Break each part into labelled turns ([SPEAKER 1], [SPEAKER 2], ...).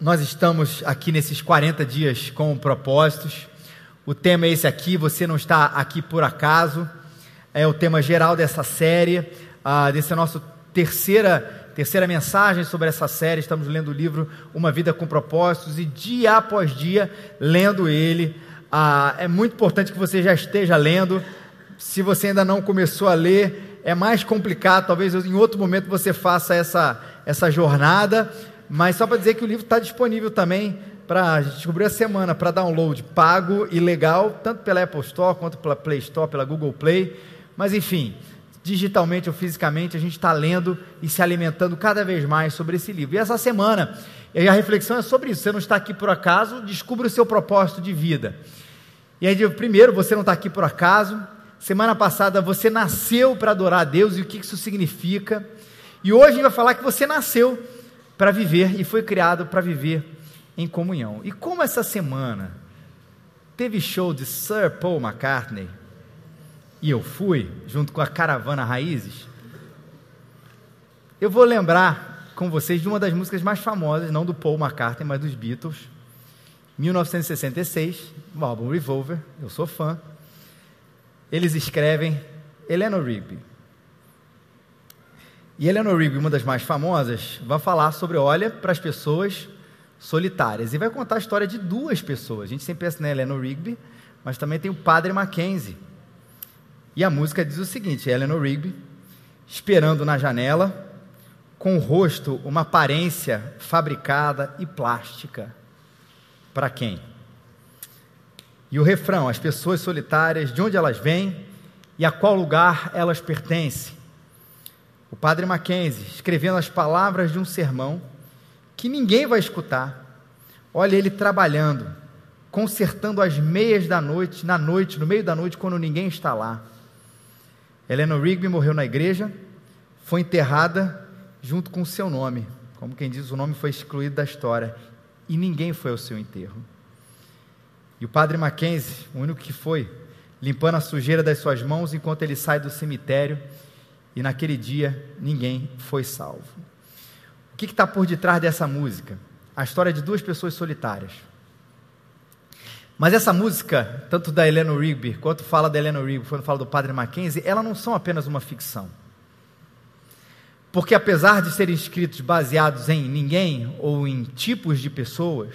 [SPEAKER 1] Nós estamos aqui nesses 40 dias com propósitos. O tema é esse aqui, você não está aqui por acaso. É o tema geral dessa série, ah, desse nosso terceira, terceira mensagem sobre essa série. Estamos lendo o livro Uma Vida com Propósitos e dia após dia lendo ele. Ah, é muito importante que você já esteja lendo. Se você ainda não começou a ler, é mais complicado. Talvez em outro momento você faça essa, essa jornada. Mas só para dizer que o livro está disponível também para a gente descobriu a semana para download pago e legal, tanto pela Apple Store quanto pela Play Store, pela Google Play. Mas enfim, digitalmente ou fisicamente, a gente está lendo e se alimentando cada vez mais sobre esse livro. E essa semana, a reflexão é sobre isso. Você não está aqui por acaso, descubra o seu propósito de vida. E aí, primeiro, você não está aqui por acaso. Semana passada, você nasceu para adorar a Deus e o que isso significa. E hoje a gente vai falar que você nasceu para viver e foi criado para viver em comunhão. E como essa semana teve show de Sir Paul McCartney, e eu fui, junto com a caravana Raízes, eu vou lembrar com vocês de uma das músicas mais famosas, não do Paul McCartney, mas dos Beatles, 1966, o álbum Revolver, eu sou fã. Eles escrevem Eleanor Rigby. E Eleanor Rigby, uma das mais famosas, vai falar sobre olha para as pessoas solitárias e vai contar a história de duas pessoas. A gente sempre pensa na Eleanor Rigby, mas também tem o Padre Mackenzie. E a música diz o seguinte: Eleanor Rigby, esperando na janela, com o rosto uma aparência fabricada e plástica para quem? E o refrão: as pessoas solitárias, de onde elas vêm e a qual lugar elas pertencem. O padre Mackenzie, escrevendo as palavras de um sermão que ninguém vai escutar. Olha ele trabalhando, consertando as meias da noite, na noite, no meio da noite, quando ninguém está lá. Helena Rigby morreu na igreja, foi enterrada junto com o seu nome. Como quem diz, o nome foi excluído da história e ninguém foi ao seu enterro. E o padre Mackenzie, o único que foi, limpando a sujeira das suas mãos enquanto ele sai do cemitério, e naquele dia ninguém foi salvo. O que está por detrás dessa música? A história de duas pessoas solitárias. Mas essa música, tanto da Helena Rigby, quanto fala da Helena Rigby, quando fala do Padre Mackenzie, elas não são apenas uma ficção. Porque apesar de serem escritos baseados em ninguém ou em tipos de pessoas,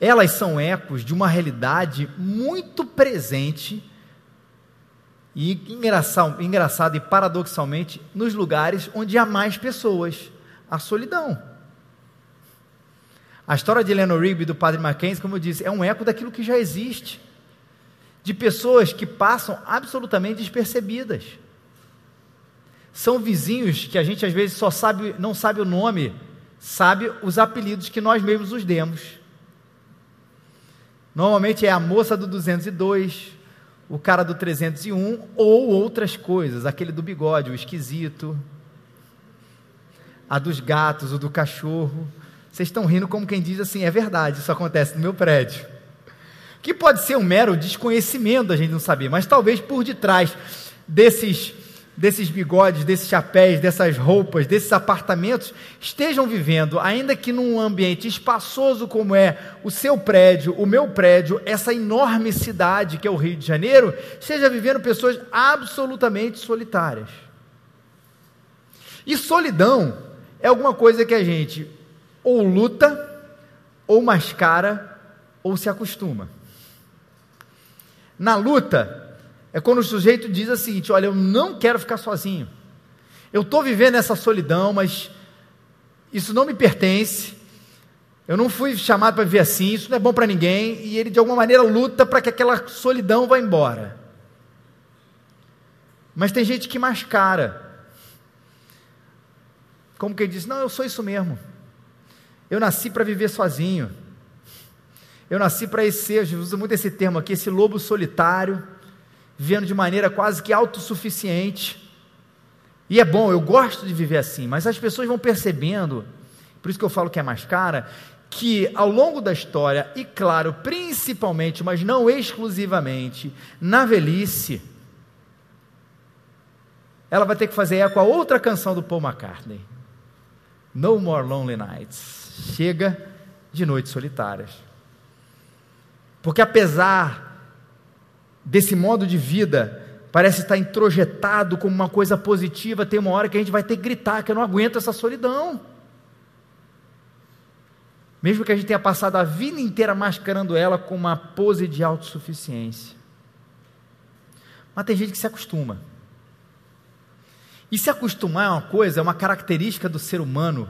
[SPEAKER 1] elas são ecos de uma realidade muito presente e engraçado, engraçado e paradoxalmente nos lugares onde há mais pessoas, a solidão. A história de Eleanor Rigby do Padre Mackenzie, como eu disse, é um eco daquilo que já existe, de pessoas que passam absolutamente despercebidas são vizinhos que a gente às vezes só sabe, não sabe o nome, sabe os apelidos que nós mesmos os demos. Normalmente é a moça do 202, o cara do 301 ou outras coisas, aquele do bigode, o esquisito, a dos gatos, o do cachorro. Vocês estão rindo como quem diz assim, é verdade, isso acontece no meu prédio. Que pode ser um mero desconhecimento a gente não saber, mas talvez por detrás desses desses bigodes, desses chapéus, dessas roupas, desses apartamentos, estejam vivendo, ainda que num ambiente espaçoso como é o seu prédio, o meu prédio, essa enorme cidade que é o Rio de Janeiro, esteja vivendo pessoas absolutamente solitárias. E solidão é alguma coisa que a gente ou luta, ou mascara, ou se acostuma. Na luta, é quando o sujeito diz o seguinte: olha, eu não quero ficar sozinho. Eu estou vivendo essa solidão, mas isso não me pertence. Eu não fui chamado para viver assim, isso não é bom para ninguém. E ele, de alguma maneira, luta para que aquela solidão vá embora. Mas tem gente que mascara. Como que ele diz: Não, eu sou isso mesmo. Eu nasci para viver sozinho. Eu nasci para ser, usa muito esse termo aqui, esse lobo solitário vivendo de maneira quase que autossuficiente. E é bom, eu gosto de viver assim, mas as pessoas vão percebendo, por isso que eu falo que é mais cara, que ao longo da história, e claro, principalmente, mas não exclusivamente, na velhice, ela vai ter que fazer eco a outra canção do Paul McCartney. No More Lonely Nights. Chega de noites solitárias. Porque apesar desse modo de vida parece estar introjetado como uma coisa positiva, tem uma hora que a gente vai ter que gritar que eu não aguento essa solidão. Mesmo que a gente tenha passado a vida inteira mascarando ela com uma pose de autossuficiência. Mas tem gente que se acostuma. E se acostumar é uma coisa, é uma característica do ser humano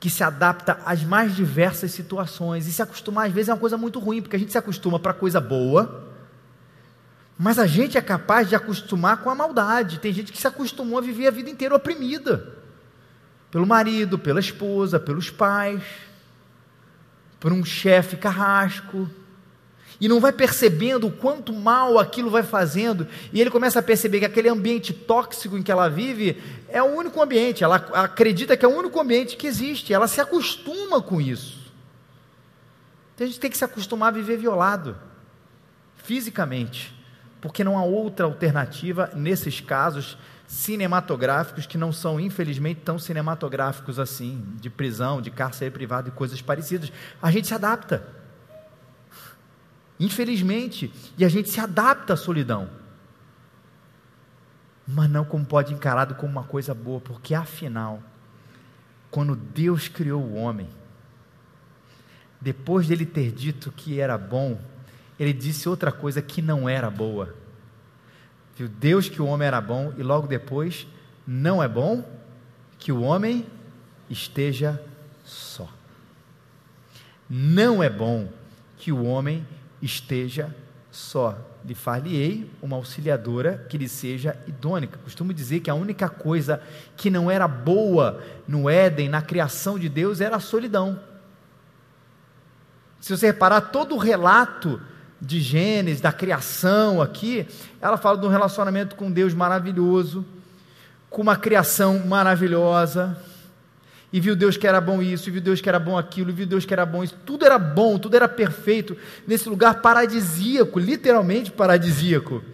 [SPEAKER 1] que se adapta às mais diversas situações. E se acostumar, às vezes, é uma coisa muito ruim, porque a gente se acostuma para coisa boa, mas a gente é capaz de acostumar com a maldade. Tem gente que se acostumou a viver a vida inteira oprimida pelo marido, pela esposa, pelos pais, por um chefe carrasco e não vai percebendo o quanto mal aquilo vai fazendo, e ele começa a perceber que aquele ambiente tóxico em que ela vive é o único ambiente, ela acredita que é o único ambiente que existe, ela se acostuma com isso. Então a gente tem que se acostumar a viver violado, fisicamente, porque não há outra alternativa nesses casos cinematográficos que não são, infelizmente, tão cinematográficos assim, de prisão, de cárcere privado e coisas parecidas. A gente se adapta. Infelizmente, e a gente se adapta à solidão. Mas não como pode encarado como uma coisa boa, porque afinal, quando Deus criou o homem, depois dele ter dito que era bom, ele disse outra coisa que não era boa. Viu Deus que o homem era bom e logo depois não é bom que o homem esteja só. Não é bom que o homem esteja só. Lhe far-lhe-ei uma auxiliadora que lhe seja idônea. Costumo dizer que a única coisa que não era boa no Éden, na criação de Deus, era a solidão. Se você reparar, todo o relato de Gênesis, da criação aqui, ela fala de um relacionamento com Deus maravilhoso, com uma criação maravilhosa e viu Deus que era bom isso, e viu Deus que era bom aquilo, e viu Deus que era bom isso, tudo era bom, tudo era perfeito, nesse lugar paradisíaco, literalmente paradisíaco.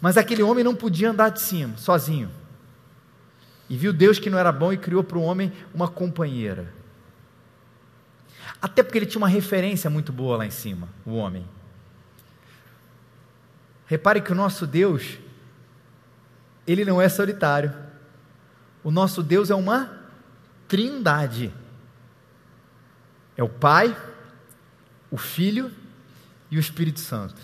[SPEAKER 1] Mas aquele homem não podia andar de cima, sozinho. E viu Deus que não era bom e criou para o homem uma companheira. Até porque ele tinha uma referência muito boa lá em cima, o homem. Repare que o nosso Deus, ele não é solitário. O nosso Deus é uma trindade. É o Pai, o Filho e o Espírito Santo.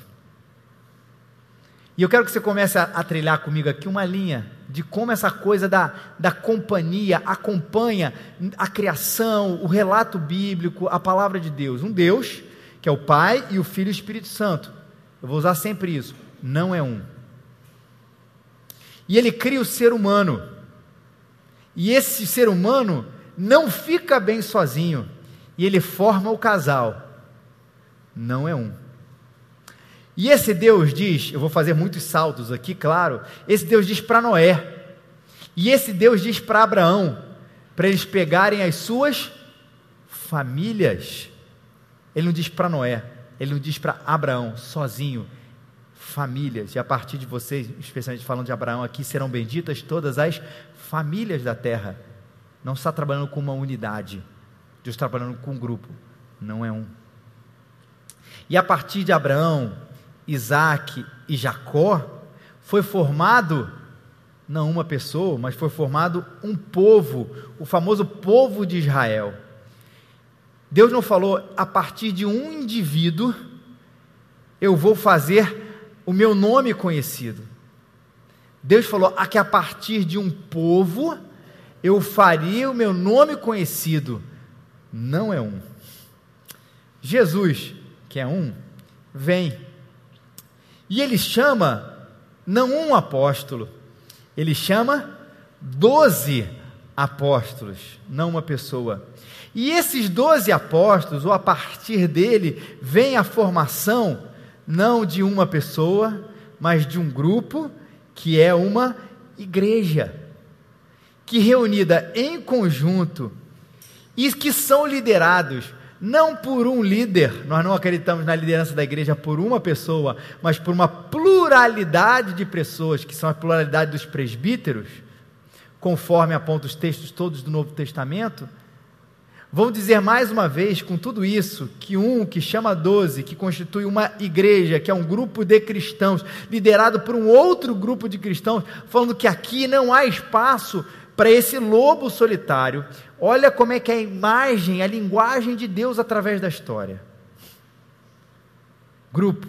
[SPEAKER 1] E eu quero que você comece a, a, trilhar comigo aqui uma linha de como essa coisa da, da companhia acompanha a criação, o relato bíblico, a palavra de Deus. Um Deus, que é o Pai e o Filho e o Espírito Santo. Eu vou usar sempre isso. Não é um. E ele cria o ser humano. E esse ser humano não fica bem sozinho e ele forma o casal. Não é um. E esse Deus diz, eu vou fazer muitos saltos aqui, claro. Esse Deus diz para Noé. E esse Deus diz para Abraão, para eles pegarem as suas famílias. Ele não diz para Noé, ele não diz para Abraão, sozinho, famílias. E a partir de vocês, especialmente falando de Abraão aqui, serão benditas todas as famílias da terra não está trabalhando com uma unidade, Deus está trabalhando com um grupo, não é um. E a partir de Abraão, Isaac e Jacó, foi formado não uma pessoa, mas foi formado um povo, o famoso povo de Israel. Deus não falou a partir de um indivíduo eu vou fazer o meu nome conhecido. Deus falou que a partir de um povo eu faria o meu nome conhecido. Não é um. Jesus, que é um, vem. E ele chama não um apóstolo, ele chama doze apóstolos, não uma pessoa. E esses doze apóstolos, ou a partir dele, vem a formação não de uma pessoa, mas de um grupo que é uma igreja que reunida em conjunto e que são liderados não por um líder, nós não acreditamos na liderança da igreja por uma pessoa, mas por uma pluralidade de pessoas, que são a pluralidade dos presbíteros, conforme apontam os textos todos do Novo Testamento, Vou dizer mais uma vez, com tudo isso, que um que chama doze, que constitui uma igreja, que é um grupo de cristãos, liderado por um outro grupo de cristãos, falando que aqui não há espaço para esse lobo solitário. Olha como é que é a imagem, a linguagem de Deus através da história. Grupo,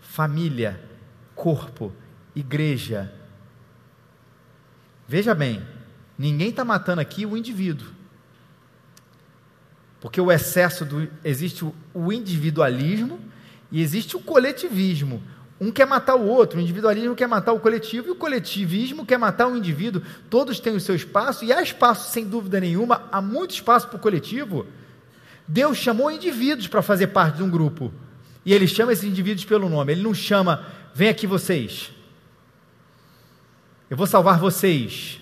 [SPEAKER 1] família, corpo, igreja. Veja bem, ninguém está matando aqui o indivíduo. Porque o excesso do. Existe o individualismo e existe o coletivismo. Um quer matar o outro, o individualismo quer matar o coletivo e o coletivismo quer matar o indivíduo. Todos têm o seu espaço e há espaço, sem dúvida nenhuma, há muito espaço para o coletivo. Deus chamou indivíduos para fazer parte de um grupo e ele chama esses indivíduos pelo nome. Ele não chama, vem aqui vocês. Eu vou salvar vocês.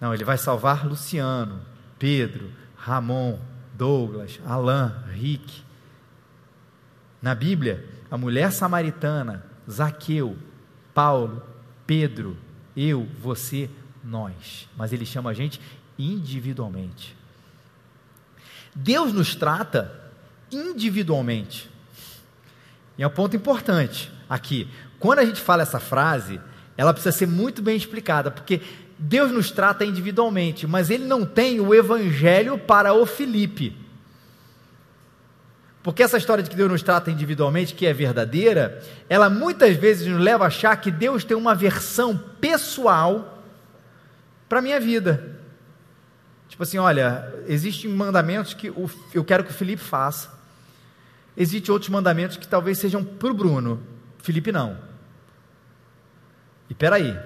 [SPEAKER 1] Não, ele vai salvar Luciano, Pedro, Ramon, Douglas, Alain, Rick. Na Bíblia, a mulher samaritana, Zaqueu, Paulo, Pedro, eu, você, nós. Mas ele chama a gente individualmente. Deus nos trata individualmente. E é um ponto importante aqui. Quando a gente fala essa frase, ela precisa ser muito bem explicada, porque Deus nos trata individualmente, mas Ele não tem o evangelho para o Filipe. Porque essa história de que Deus nos trata individualmente, que é verdadeira, ela muitas vezes nos leva a achar que Deus tem uma versão pessoal para a minha vida. Tipo assim, olha, existem mandamentos que eu quero que o Felipe faça. Existem outros mandamentos que talvez sejam para o Bruno, Felipe não. E peraí,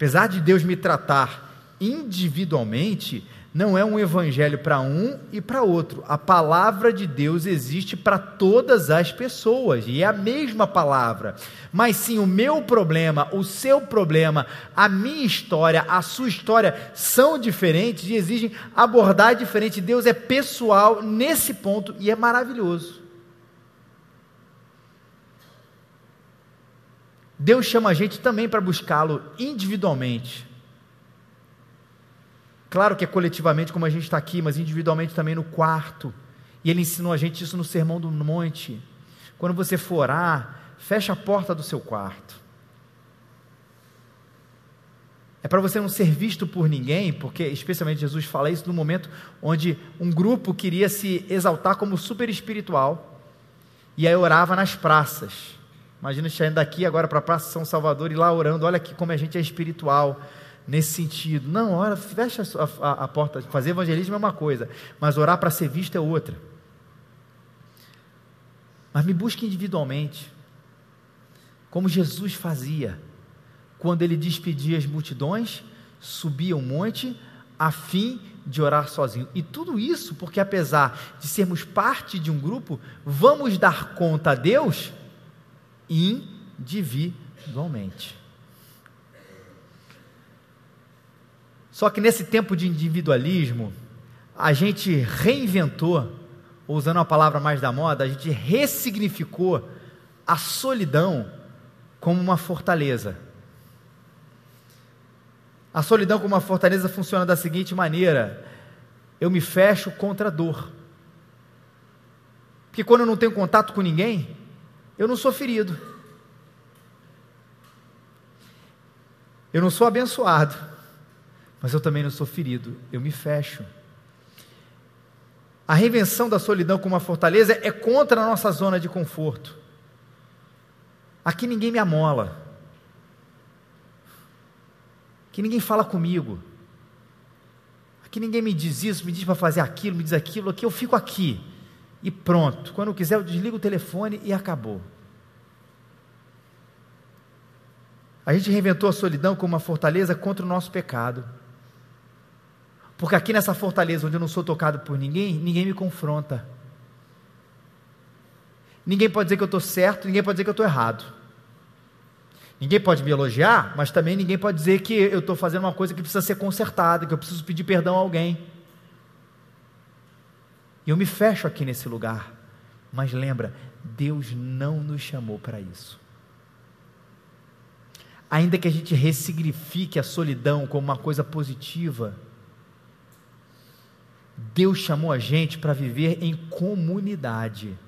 [SPEAKER 1] apesar de Deus me tratar individualmente, não é um evangelho para um e para outro. A palavra de Deus existe para todas as pessoas e é a mesma palavra. Mas sim, o meu problema, o seu problema, a minha história, a sua história são diferentes e exigem abordar diferente. Deus é pessoal nesse ponto e é maravilhoso. Deus chama a gente também para buscá-lo individualmente. Claro que é coletivamente, como a gente está aqui, mas individualmente também no quarto. E ele ensinou a gente isso no Sermão do Monte. Quando você for orar, fecha a porta do seu quarto. É para você não ser visto por ninguém, porque especialmente Jesus fala isso no momento onde um grupo queria se exaltar como super espiritual e aí orava nas praças. Imagina saindo daqui agora para a Praça São Salvador e lá orando, olha aqui como a gente é espiritual nesse sentido. Não, ora, fecha a, a, a porta, fazer evangelismo é uma coisa, mas orar para ser visto é outra. Mas me busque individualmente, como Jesus fazia, quando ele despedia as multidões, subia um monte, a fim de orar sozinho. E tudo isso porque, apesar de sermos parte de um grupo, vamos dar conta a Deus individualmente. Só que nesse tempo de individualismo, a gente reinventou, usando a palavra mais da moda, a gente ressignificou a solidão como uma fortaleza. A solidão como uma fortaleza funciona da seguinte maneira: eu me fecho contra a dor. Porque quando eu não tenho contato com ninguém, eu não sou ferido. Eu não sou abençoado, mas eu também não sou ferido. Eu me fecho. A reinvenção da solidão como uma fortaleza é contra a nossa zona de conforto. Aqui ninguém me amola. Aqui ninguém fala comigo. Aqui ninguém me diz isso, me diz para fazer aquilo, me diz aquilo. Aqui eu fico aqui e pronto. Quando eu quiser, eu desligo o telefone e acabou. A gente reinventou a solidão como uma fortaleza contra o nosso pecado. Porque aqui nessa fortaleza, onde eu não sou tocado por ninguém, ninguém me confronta. Ninguém pode dizer que eu estou certo, ninguém pode dizer que eu estou errado. Ninguém pode me elogiar, mas também ninguém pode dizer que eu estou fazendo uma coisa que precisa ser consertada, que eu preciso pedir perdão a alguém. Eu me fecho aqui nesse lugar. Mas lembra, Deus não nos chamou para isso. Ainda que a gente ressignifique a solidão como uma coisa positiva, Deus chamou a gente para viver em comunidade,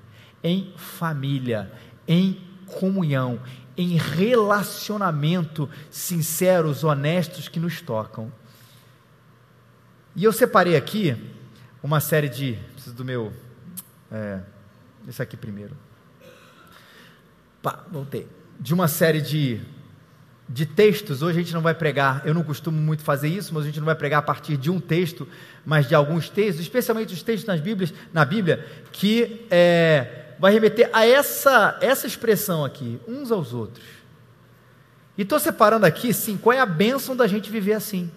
[SPEAKER 1] em família, em comunhão, em relacionamento sinceros, honestos que nos tocam. E eu separei aqui uma série de. Preciso do meu. É, esse aqui primeiro. Pá, voltei. De uma série de, de textos. Hoje a gente não vai pregar, eu não costumo muito fazer isso, mas a gente não vai pregar a partir de um texto, mas de alguns textos, especialmente os textos nas Bíblias, na Bíblia, que é, vai remeter a essa, essa expressão aqui, uns aos outros. E estou separando aqui, sim, qual é a bênção da gente viver assim.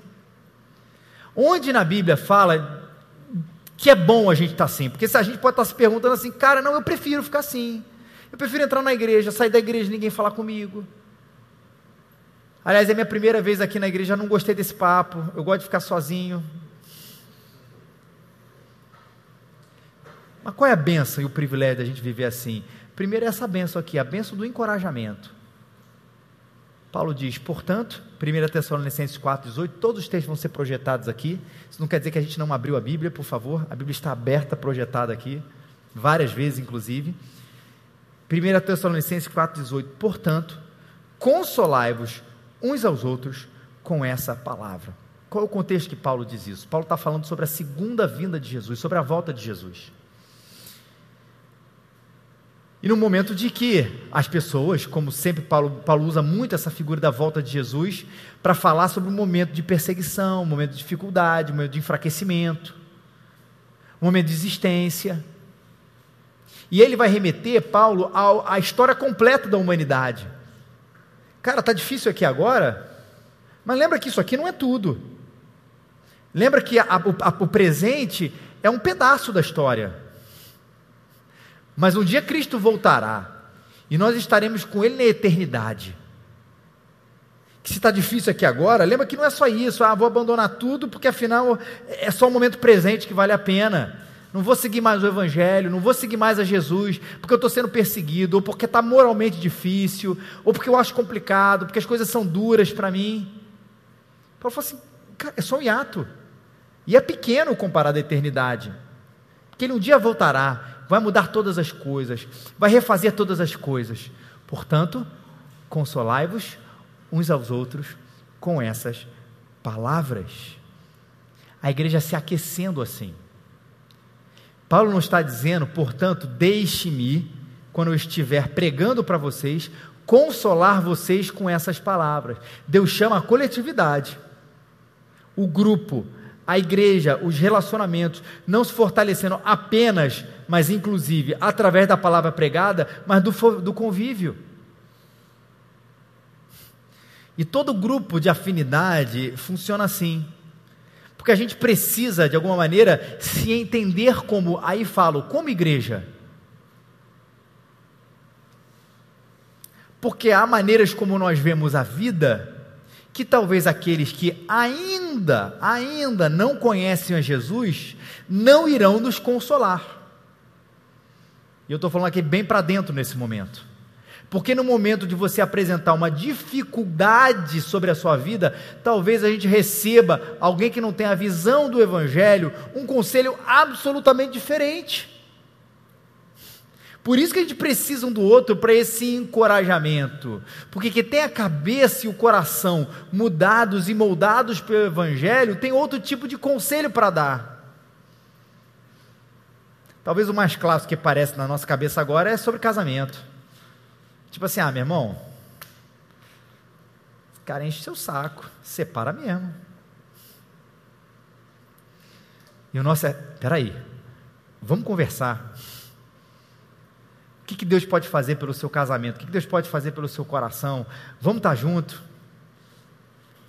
[SPEAKER 1] Onde na Bíblia fala que é bom a gente estar tá assim? Porque se a gente pode estar tá se perguntando assim, cara, não, eu prefiro ficar assim. Eu prefiro entrar na igreja, sair da igreja e ninguém falar comigo. Aliás, é minha primeira vez aqui na igreja, eu não gostei desse papo, eu gosto de ficar sozinho. Mas qual é a benção e o privilégio da gente viver assim? Primeiro é essa benção aqui, a benção do encorajamento. Paulo diz, portanto, 1 Tessalonicenses 4,18, todos os textos vão ser projetados aqui. Isso não quer dizer que a gente não abriu a Bíblia, por favor. A Bíblia está aberta, projetada aqui, várias vezes, inclusive. 1 Tessalonicenses 4,18, portanto, consolai-vos uns aos outros com essa palavra. Qual é o contexto que Paulo diz isso? Paulo está falando sobre a segunda vinda de Jesus, sobre a volta de Jesus. E no momento de que as pessoas, como sempre Paulo, Paulo usa muito essa figura da volta de Jesus, para falar sobre um momento de perseguição, um momento de dificuldade, um momento de enfraquecimento, um momento de existência. E ele vai remeter, Paulo, à história completa da humanidade. Cara, está difícil aqui agora, mas lembra que isso aqui não é tudo. Lembra que a, a, o presente é um pedaço da história. Mas um dia Cristo voltará e nós estaremos com Ele na eternidade. Que se está difícil aqui agora, lembra que não é só isso, ah, vou abandonar tudo porque afinal é só o momento presente que vale a pena. Não vou seguir mais o Evangelho, não vou seguir mais a Jesus, porque eu estou sendo perseguido, ou porque está moralmente difícil, ou porque eu acho complicado, porque as coisas são duras para mim. Paulo falou assim: cara, é só um hiato. E é pequeno comparado à eternidade. Porque ele um dia voltará, vai mudar todas as coisas, vai refazer todas as coisas. Portanto, consolai-vos uns aos outros com essas palavras. A igreja se aquecendo assim. Paulo não está dizendo, portanto, deixe-me, quando eu estiver pregando para vocês, consolar vocês com essas palavras. Deus chama a coletividade, o grupo, a igreja, os relacionamentos, não se fortalecendo apenas, mas inclusive através da palavra pregada, mas do, do convívio. E todo grupo de afinidade funciona assim. Porque a gente precisa, de alguma maneira, se entender como, aí falo, como igreja. Porque há maneiras como nós vemos a vida que talvez aqueles que ainda, ainda não conhecem a Jesus, não irão nos consolar. E eu estou falando aqui bem para dentro nesse momento. Porque no momento de você apresentar uma dificuldade sobre a sua vida, talvez a gente receba alguém que não tem a visão do Evangelho, um conselho absolutamente diferente. Por isso que a gente precisa um do outro para esse encorajamento. Porque quem tem a cabeça e o coração mudados e moldados pelo Evangelho tem outro tipo de conselho para dar. Talvez o mais clássico que aparece na nossa cabeça agora é sobre casamento. Tipo assim, ah, meu irmão, cara enche seu saco, separa mesmo. E o nosso é, peraí, vamos conversar. O que, que Deus pode fazer pelo seu casamento? O que, que Deus pode fazer pelo seu coração? Vamos estar junto.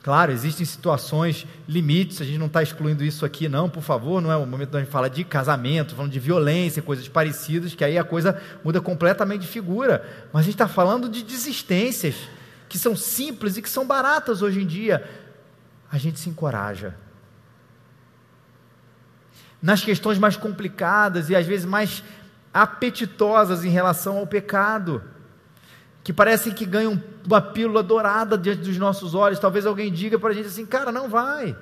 [SPEAKER 1] Claro, existem situações, limites, a gente não está excluindo isso aqui, não, por favor, não é o momento da gente falar de casamento, falando de violência, coisas parecidas, que aí a coisa muda completamente de figura. Mas a gente está falando de desistências, que são simples e que são baratas hoje em dia. A gente se encoraja. Nas questões mais complicadas e às vezes mais apetitosas em relação ao pecado, que parecem que ganham uma pílula dourada diante dos nossos olhos. Talvez alguém diga para a gente assim: cara, não vai,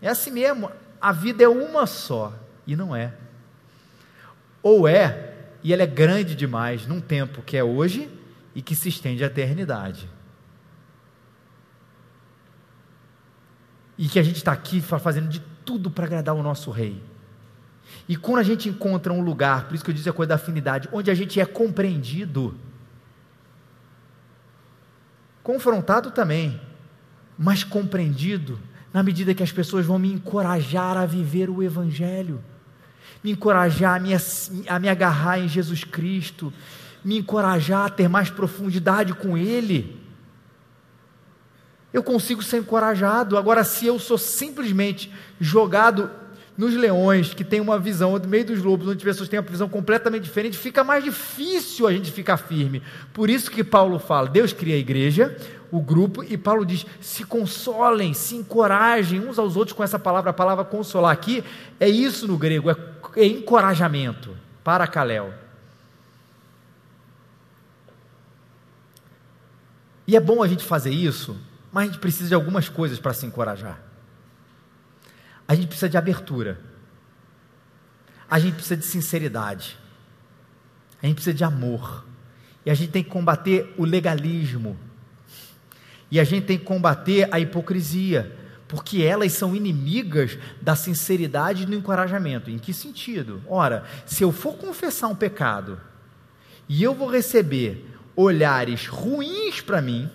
[SPEAKER 1] é assim mesmo, a vida é uma só. e não é. Ou é, e ela é grande demais num tempo que é hoje e que se estende à eternidade. E que a gente está aqui fazendo de tudo para agradar o nosso rei. E quando a gente encontra um lugar, por isso que eu disse a coisa da afinidade, onde a gente é compreendido, confrontado também, mas compreendido, na medida que as pessoas vão me encorajar a viver o Evangelho, me encorajar a me, a me agarrar em Jesus Cristo, me encorajar a ter mais profundidade com Ele. Eu consigo ser encorajado. Agora, se eu sou simplesmente jogado nos leões, que tem uma visão, no meio dos lobos, onde as pessoas têm uma visão completamente diferente, fica mais difícil a gente ficar firme. Por isso que Paulo fala: Deus cria a igreja, o grupo, e Paulo diz: se consolem, se encorajem uns aos outros com essa palavra. A palavra consolar aqui é isso no grego, é, é encorajamento, para Caléu. E é bom a gente fazer isso, mas a gente precisa de algumas coisas para se encorajar. A gente precisa de abertura. A gente precisa de sinceridade. A gente precisa de amor. E a gente tem que combater o legalismo. E a gente tem que combater a hipocrisia, porque elas são inimigas da sinceridade e do encorajamento. Em que sentido? Ora, se eu for confessar um pecado e eu vou receber olhares ruins para mim,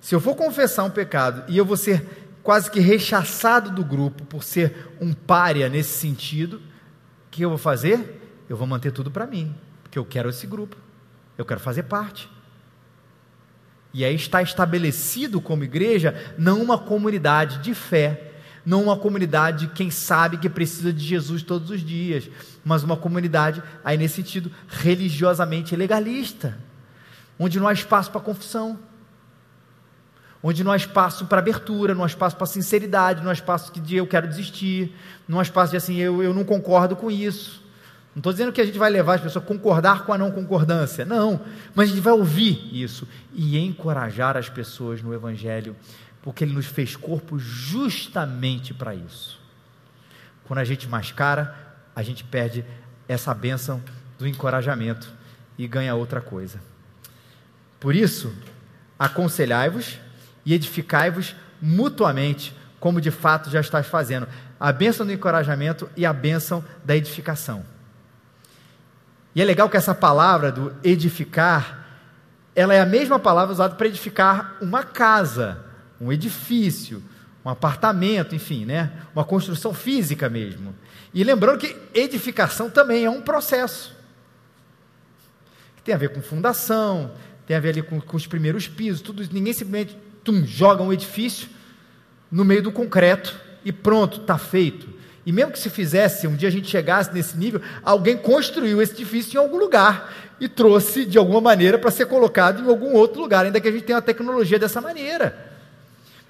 [SPEAKER 1] se eu for confessar um pecado e eu vou ser quase que rechaçado do grupo por ser um pária nesse sentido, o que eu vou fazer? Eu vou manter tudo para mim, porque eu quero esse grupo, eu quero fazer parte. E aí está estabelecido como igreja não uma comunidade de fé, não uma comunidade de quem sabe que precisa de Jesus todos os dias, mas uma comunidade, aí nesse sentido, religiosamente legalista, onde não há espaço para confissão, onde não há espaço para abertura, não há espaço para sinceridade, não há espaço de eu quero desistir, não há espaço de assim, eu, eu não concordo com isso. Não estou dizendo que a gente vai levar as pessoas a concordar com a não concordância, não, mas a gente vai ouvir isso e encorajar as pessoas no Evangelho, porque Ele nos fez corpo justamente para isso. Quando a gente mascara, a gente perde essa bênção do encorajamento e ganha outra coisa. Por isso, aconselhai-vos e edificai-vos mutuamente, como de fato já estás fazendo. A bênção do encorajamento e a bênção da edificação. E é legal que essa palavra do edificar, ela é a mesma palavra usada para edificar uma casa, um edifício, um apartamento, enfim, né? Uma construção física mesmo. E lembrando que edificação também é um processo. Que tem a ver com fundação, tem a ver ali com, com os primeiros pisos, tudo. Ninguém simplesmente tum, joga um edifício no meio do concreto e pronto, está feito. E mesmo que se fizesse, um dia a gente chegasse nesse nível, alguém construiu esse edifício em algum lugar e trouxe de alguma maneira para ser colocado em algum outro lugar, ainda que a gente tenha a tecnologia dessa maneira.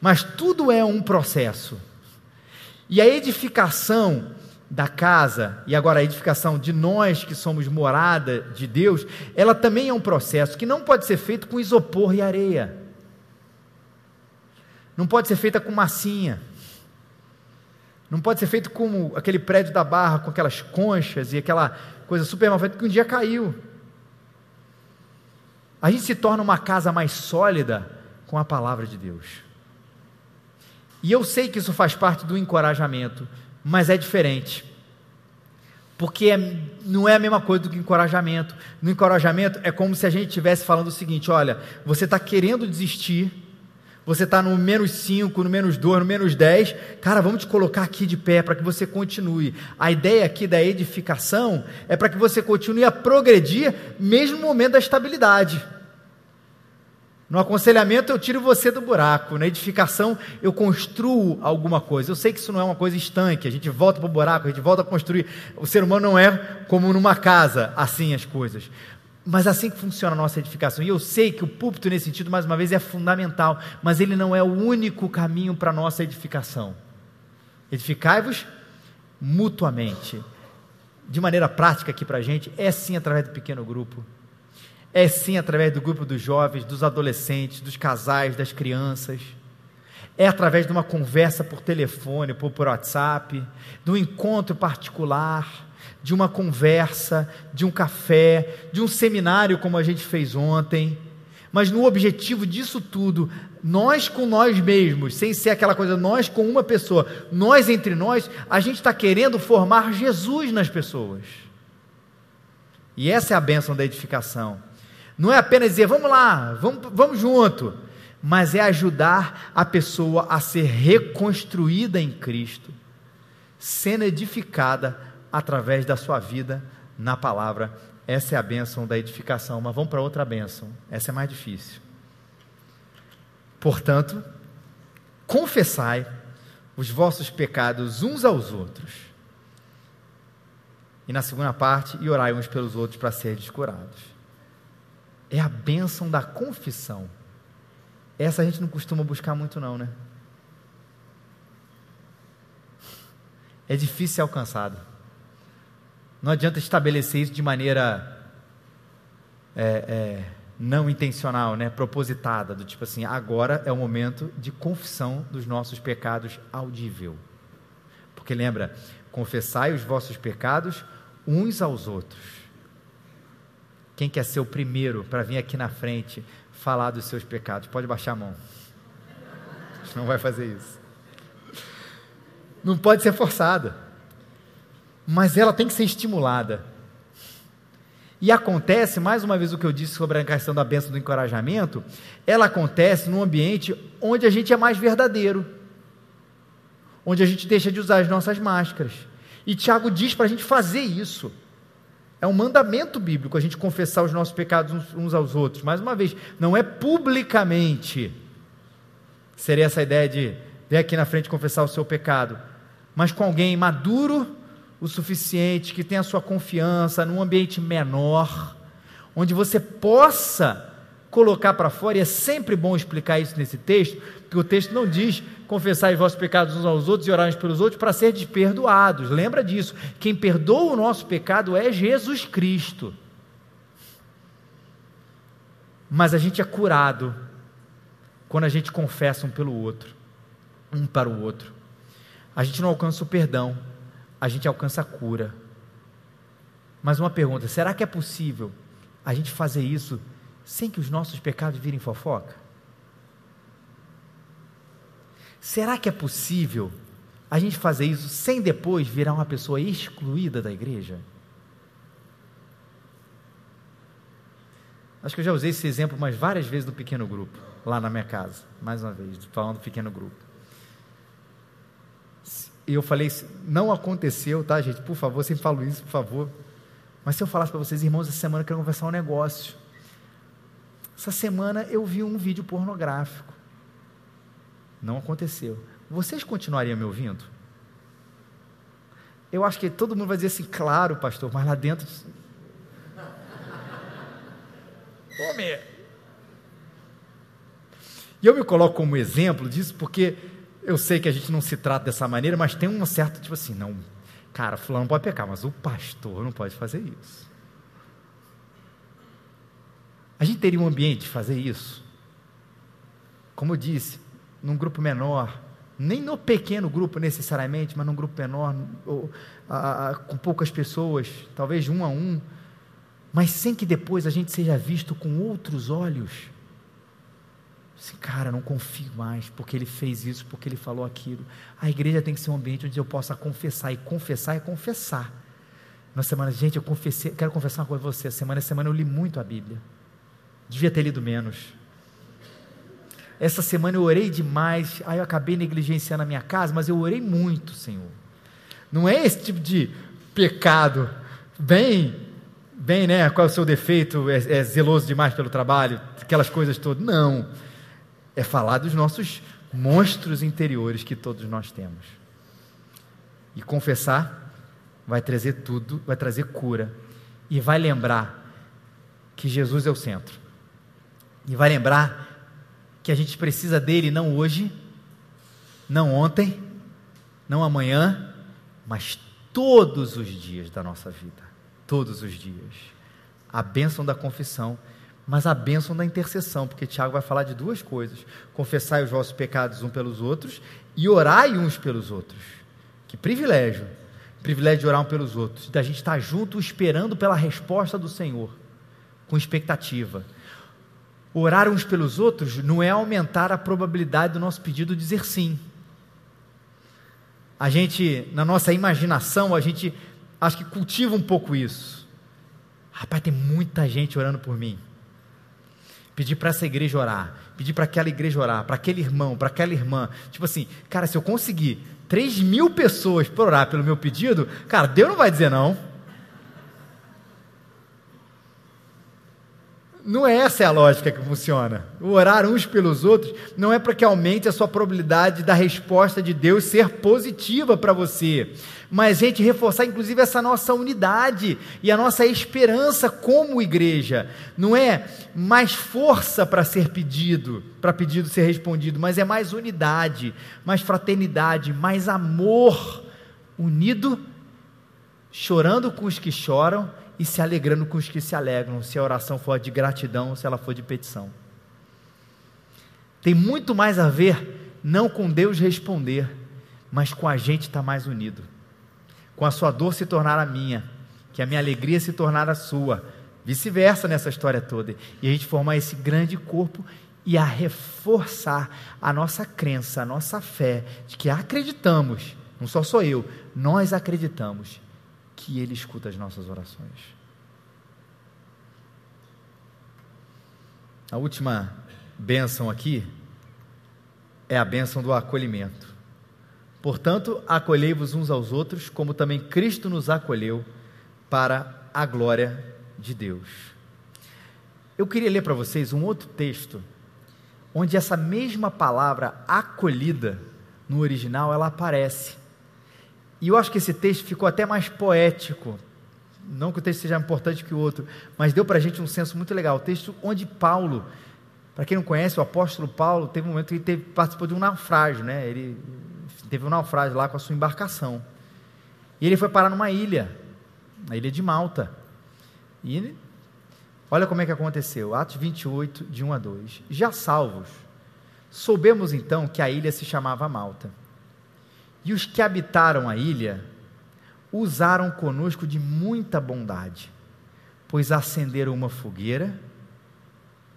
[SPEAKER 1] Mas tudo é um processo. E a edificação da casa, e agora a edificação de nós que somos morada de Deus, ela também é um processo que não pode ser feito com isopor e areia. Não pode ser feita com massinha. Não pode ser feito como aquele prédio da Barra, com aquelas conchas e aquela coisa super mal feita que um dia caiu. A gente se torna uma casa mais sólida com a palavra de Deus. E eu sei que isso faz parte do encorajamento, mas é diferente. Porque é, não é a mesma coisa do que encorajamento. No encorajamento é como se a gente estivesse falando o seguinte: olha, você está querendo desistir, você está no menos 5, no menos 2, no menos 10, cara, vamos te colocar aqui de pé para que você continue. A ideia aqui da edificação é para que você continue a progredir, mesmo no momento da estabilidade. No aconselhamento eu tiro você do buraco, na edificação eu construo alguma coisa. Eu sei que isso não é uma coisa estanque, a gente volta para o buraco, a gente volta a construir. O ser humano não é como numa casa, assim as coisas. Mas assim que funciona a nossa edificação. E eu sei que o púlpito, nesse sentido, mais uma vez, é fundamental, mas ele não é o único caminho para a nossa edificação. Edificai-vos mutuamente. De maneira prática aqui para a gente, é sim através do pequeno grupo. É sim através do grupo dos jovens, dos adolescentes, dos casais, das crianças. É através de uma conversa por telefone, por, por WhatsApp, de um encontro particular, de uma conversa, de um café, de um seminário como a gente fez ontem. Mas no objetivo disso tudo, nós com nós mesmos, sem ser aquela coisa, nós com uma pessoa, nós entre nós, a gente está querendo formar Jesus nas pessoas. E essa é a bênção da edificação. Não é apenas dizer, vamos lá, vamos, vamos junto, mas é ajudar a pessoa a ser reconstruída em Cristo, sendo edificada através da sua vida na palavra. Essa é a bênção da edificação. Mas vamos para outra bênção. Essa é mais difícil. Portanto, confessai os vossos pecados uns aos outros. E na segunda parte, e orai uns pelos outros para serem curados. É a bênção da confissão. Essa a gente não costuma buscar muito, não, né? É difícil ser alcançado. Não adianta estabelecer isso de maneira é, é, não intencional, né, propositada, do tipo assim, agora é o momento de confissão dos nossos pecados audível. Porque lembra, confessai os vossos pecados uns aos outros. Quem quer ser o primeiro para vir aqui na frente falar dos seus pecados? Pode baixar a mão. A gente não vai fazer isso. Não pode ser forçada. Mas ela tem que ser estimulada. E acontece, mais uma vez, o que eu disse sobre a questão da bênção do encorajamento, ela acontece num ambiente onde a gente é mais verdadeiro, onde a gente deixa de usar as nossas máscaras. E Tiago diz para a gente fazer isso. É um mandamento bíblico a gente confessar os nossos pecados uns, aos outros. Mais uma vez, não é publicamente. Seria essa ideia de vir aqui na frente confessar o seu pecado, mas com alguém maduro o suficiente, que tenha a sua confiança num ambiente menor, onde você possa colocar para fora, e é sempre bom explicar isso nesse texto, porque o texto não diz confessar os vossos pecados uns aos outros e orar uns pelos outros para ser desperdoados. Lembra disso. Quem perdoa o nosso pecado é Jesus Cristo. Mas a gente é curado quando a gente confessa um pelo outro, um para o outro. A gente não alcança o perdão, a gente alcança a cura. Mas uma pergunta: será que é possível a gente fazer isso sem que os nossos pecados virem fofoca? Será que é possível a gente fazer isso sem depois virar uma pessoa excluída da igreja? Acho que eu já usei esse exemplo mais várias vezes no pequeno grupo, lá na minha casa, mais uma vez, falando do pequeno grupo. E eu falei, não aconteceu, tá, gente? Por favor, sempre falo isso, por favor. Mas se eu falasse para vocês, irmãos, essa semana eu quero conversar um negócio. Essa semana eu vi um vídeo pornográfico. Não aconteceu. Vocês continuariam me ouvindo? Eu acho que todo mundo vai dizer assim, claro, pastor, mas lá dentro. Homem! E eu me coloco como exemplo disso porque eu sei que a gente não se trata dessa maneira, mas tem um certo tipo assim, não, cara, fulano pode pecar, mas o pastor não pode fazer isso. A gente teria um ambiente de fazer isso. Como eu disse, num grupo menor, nem no pequeno grupo necessariamente, mas num grupo menor, ou, a, a, com poucas pessoas, talvez um a um, mas sem que depois a gente seja visto com outros olhos Assim, cara, não confio mais, porque ele fez isso, porque ele falou aquilo. A igreja tem que ser um ambiente onde eu possa confessar, e confessar é confessar. Na semana, gente, eu confessei, quero confessar uma coisa com você. Semana a semana eu li muito a Bíblia. Devia ter lido menos. Essa semana eu orei demais, aí eu acabei negligenciando a minha casa, mas eu orei muito, Senhor. Não é esse tipo de pecado, bem, bem, né? Qual é o seu defeito? É, é zeloso demais pelo trabalho, aquelas coisas todas. Não é falar dos nossos monstros interiores que todos nós temos. E confessar vai trazer tudo, vai trazer cura e vai lembrar que Jesus é o centro. E vai lembrar que a gente precisa dele não hoje, não ontem, não amanhã, mas todos os dias da nossa vida. Todos os dias. A bênção da confissão mas a bênção da intercessão, porque Tiago vai falar de duas coisas: confessai os vossos pecados uns pelos outros e orai uns pelos outros. Que privilégio! Privilégio de orar um pelos outros, da gente estar junto esperando pela resposta do Senhor, com expectativa. Orar uns pelos outros não é aumentar a probabilidade do nosso pedido dizer sim. A gente, na nossa imaginação, a gente acho que cultiva um pouco isso. Rapaz, tem muita gente orando por mim. Pedir para essa igreja orar, pedir para aquela igreja orar, para aquele irmão, para aquela irmã. Tipo assim, cara, se eu conseguir 3 mil pessoas para orar pelo meu pedido, cara, Deus não vai dizer não. Não é essa a lógica que funciona. O orar uns pelos outros não é para que aumente a sua probabilidade da resposta de Deus ser positiva para você, mas a gente reforçar inclusive essa nossa unidade e a nossa esperança como igreja. Não é mais força para ser pedido, para pedido ser respondido, mas é mais unidade, mais fraternidade, mais amor, unido, chorando com os que choram e se alegrando com os que se alegram, se a oração for de gratidão, se ela for de petição. Tem muito mais a ver, não com Deus responder, mas com a gente estar mais unido, com a sua dor se tornar a minha, que a minha alegria se tornar a sua, vice-versa nessa história toda, e a gente formar esse grande corpo e a reforçar a nossa crença, a nossa fé, de que acreditamos, não só sou eu, nós acreditamos que Ele escuta as nossas orações. A última bênção aqui é a bênção do acolhimento. Portanto, acolhei-vos uns aos outros, como também Cristo nos acolheu para a glória de Deus. Eu queria ler para vocês um outro texto, onde essa mesma palavra acolhida no original ela aparece. E eu acho que esse texto ficou até mais poético. Não que o texto seja importante que o outro, mas deu para a gente um senso muito legal. O texto onde Paulo, para quem não conhece, o apóstolo Paulo teve um momento que ele teve, participou de um naufrágio, né? Ele teve um naufrágio lá com a sua embarcação. E ele foi parar numa ilha, na ilha de Malta. E ele, olha como é que aconteceu. Atos 28, de 1 a 2. Já salvos, soubemos então que a ilha se chamava Malta e os que habitaram a ilha usaram conosco de muita bondade, pois acenderam uma fogueira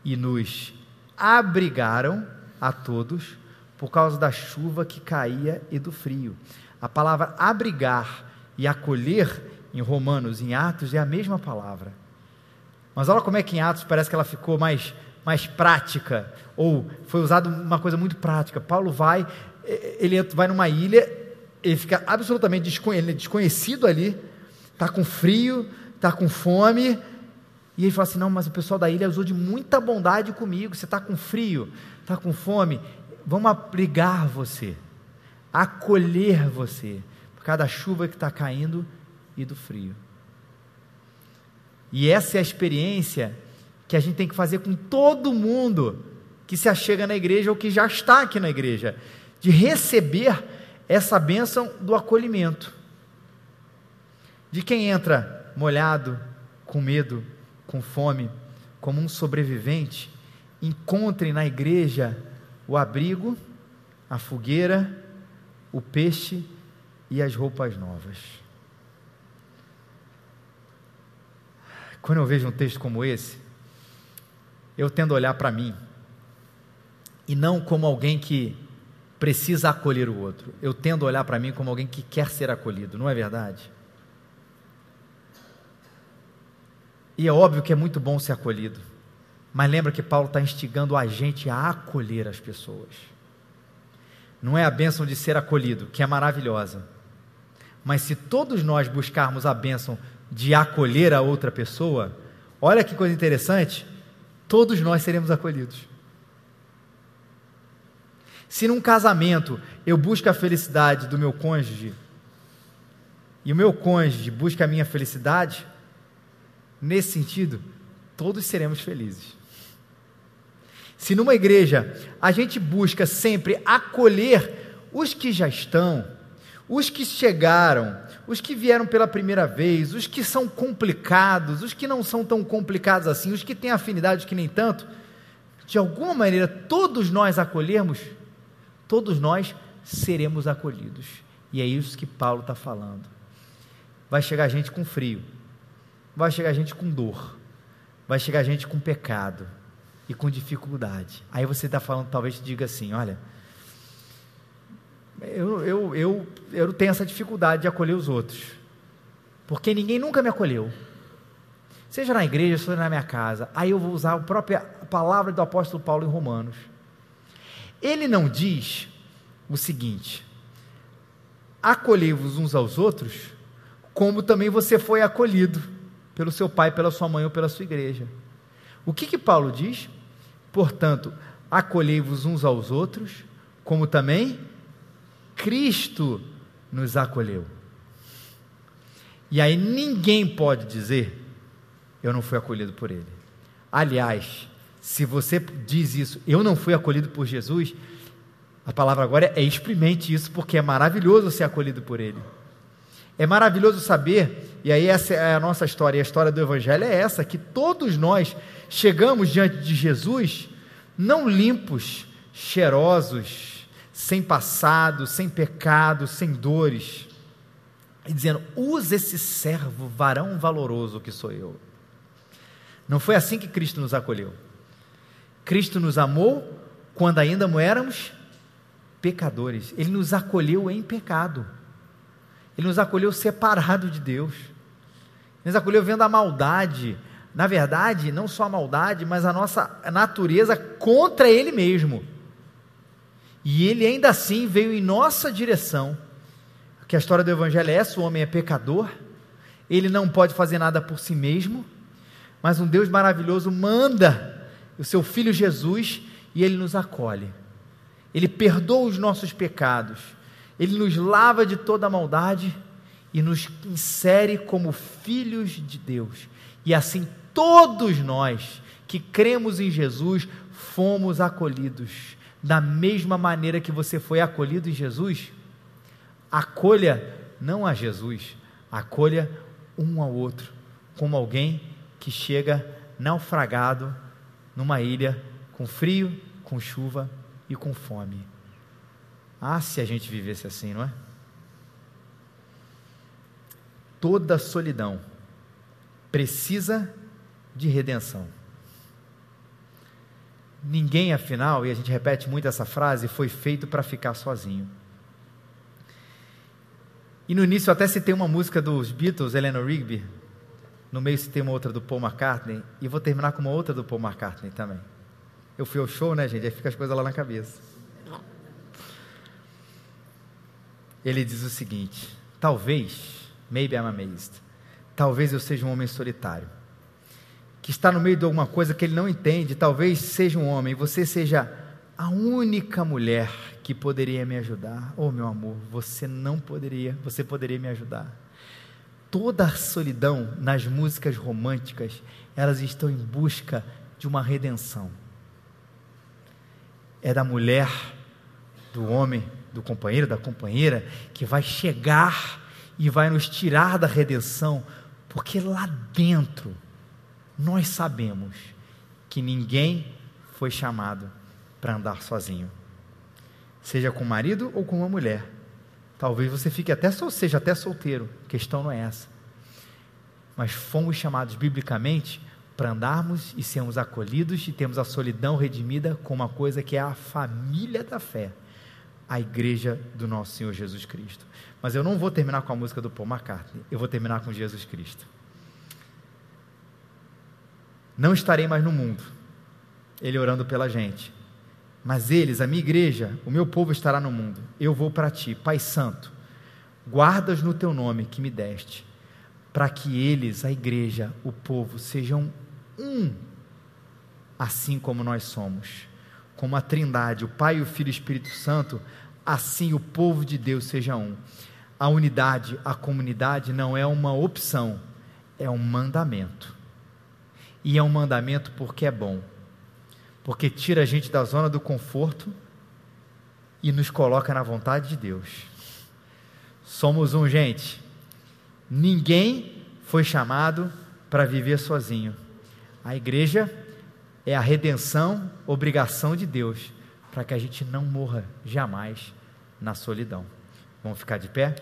[SPEAKER 1] e nos abrigaram a todos por causa da chuva que caía e do frio. A palavra abrigar e acolher em Romanos, em Atos, é a mesma palavra. Mas olha como é que em Atos parece que ela ficou mais, mais prática, ou foi usada uma coisa muito prática. Paulo vai, ele vai numa ilha, ele fica absolutamente desconhecido ali, está com frio, está com fome, e ele fala assim: não, mas o pessoal da ilha usou de muita bondade comigo. Você está com frio, está com fome, vamos abrigar você, acolher você, por causa da chuva que está caindo e do frio. E essa é a experiência que a gente tem que fazer com todo mundo que se achega na igreja ou que já está aqui na igreja de receber essa bênção do acolhimento. De quem entra molhado, com medo, com fome, como um sobrevivente, encontre na igreja o abrigo, a fogueira, o peixe e as roupas novas. Quando eu vejo um texto como esse, eu tendo a olhar para mim, e não como alguém que precisa acolher o outro. Eu tendo a olhar para mim como alguém que quer ser acolhido, não é verdade? E é óbvio que é muito bom ser acolhido, mas lembra que Paulo está instigando a gente a acolher as pessoas. Não é a bênção de ser acolhido, que é maravilhosa, mas se todos nós buscarmos a bênção de acolher a outra pessoa, olha que coisa interessante, todos nós seremos acolhidos. Se num casamento eu busco a felicidade do meu cônjuge e o meu cônjuge busca a minha felicidade, nesse sentido, todos seremos felizes. Se numa igreja a gente busca sempre acolher os que já estão, os que chegaram, os que vieram pela primeira vez, os que são complicados, os que não são tão complicados assim, os que têm afinidade que nem tanto, de alguma maneira, todos nós acolhermos, todos nós seremos acolhidos. E é isso que Paulo está falando. Vai chegar gente com frio, vai chegar gente com dor, vai chegar gente com pecado e com dificuldade. Aí você está falando, talvez diga assim: olha, eu, eu, eu, eu tenho essa dificuldade de acolher os outros, porque ninguém nunca me acolheu. Seja na igreja, seja na minha casa. Aí eu vou usar a própria palavra do apóstolo Paulo em Romanos. Ele não diz o seguinte: acolhei-vos uns aos outros, como também você foi acolhido pelo seu pai, pela sua mãe ou pela sua igreja. O que que Paulo diz? Portanto, acolhei-vos uns aos outros, como também Cristo nos acolheu. E aí ninguém pode dizer, eu não fui acolhido por Ele. Aliás, se você diz isso, eu não fui acolhido por Jesus, a palavra agora é experimente isso, porque é maravilhoso ser acolhido por Ele. É maravilhoso saber, e aí essa é a nossa história, e a história do Evangelho é essa: que todos nós chegamos diante de Jesus não limpos, cheirosos, sem passado, sem pecado, sem dores, e dizendo: use esse servo, varão valoroso que sou eu. Não foi assim que Cristo nos acolheu. Cristo nos amou quando ainda éramos pecadores. Ele nos acolheu em pecado. Ele nos acolheu separado de Deus. Ele nos acolheu vendo a maldade. Na verdade, não só a maldade, mas a nossa natureza contra Ele mesmo. E ele ainda assim veio em nossa direção. Que a história do Evangelho é essa: o homem é pecador, ele não pode fazer nada por si mesmo, mas um Deus maravilhoso manda o seu filho Jesus e ele nos acolhe. Ele perdoa os nossos pecados, ele nos lava de toda maldade e nos insere como filhos de Deus. E assim todos nós que cremos em Jesus fomos acolhidos da mesma maneira que você foi acolhido em Jesus, acolha não a Jesus, acolha um ao outro, como alguém que chega naufragado numa ilha com frio, com chuva e com fome. Ah, se a gente vivesse assim, não é? Toda solidão precisa de redenção. Ninguém, afinal, e a gente repete muito essa frase, foi feito para ficar sozinho. E no início até citei uma música dos Beatles, Eleanor Rigby. No meio citei uma outra do Paul McCartney. E vou terminar com uma outra do Paul McCartney também. Eu fui ao show, né, gente? Aí fica as coisas lá na cabeça. Ele diz o seguinte: Talvez, maybe I'm amazed. Talvez eu seja um homem solitário que está no meio de alguma coisa que ele não entende, talvez seja um homem, você seja a única mulher que poderia me ajudar. Oh, meu amor, você não poderia, você poderia me ajudar. Toda a solidão nas músicas românticas, elas estão em busca de uma redenção. É da mulher, do homem, do companheiro, da companheira, que vai chegar e vai nos tirar da redenção, porque lá dentro nós sabemos que ninguém foi chamado para andar sozinho, seja com o marido ou com uma mulher. Talvez você fique até seja até solteiro. A questão não é essa. Mas fomos chamados biblicamente para andarmos e sermos acolhidos e termos a solidão redimida com uma coisa que é a família da fé, a igreja do nosso Senhor Jesus Cristo. Mas eu não vou terminar com a música do Paul McCartney, eu vou terminar com Jesus Cristo. Não estarei mais no mundo. Ele orando pela gente. Mas eles, a minha igreja, o meu povo estará no mundo. Eu vou para ti, Pai Santo. Guardas no teu nome que me deste, para que eles, a igreja, o povo, sejam um, assim como nós somos. Como a Trindade, o Pai, o Filho e o Espírito Santo, assim o povo de Deus seja um. A unidade, a comunidade não é uma opção, é um mandamento. E é um mandamento porque é bom, porque tira a gente da zona do conforto e nos coloca na vontade de Deus. Somos um, gente. Ninguém foi chamado para viver sozinho. A igreja é a redenção, obrigação de Deus, para que a gente não morra jamais na solidão. Vamos ficar de pé?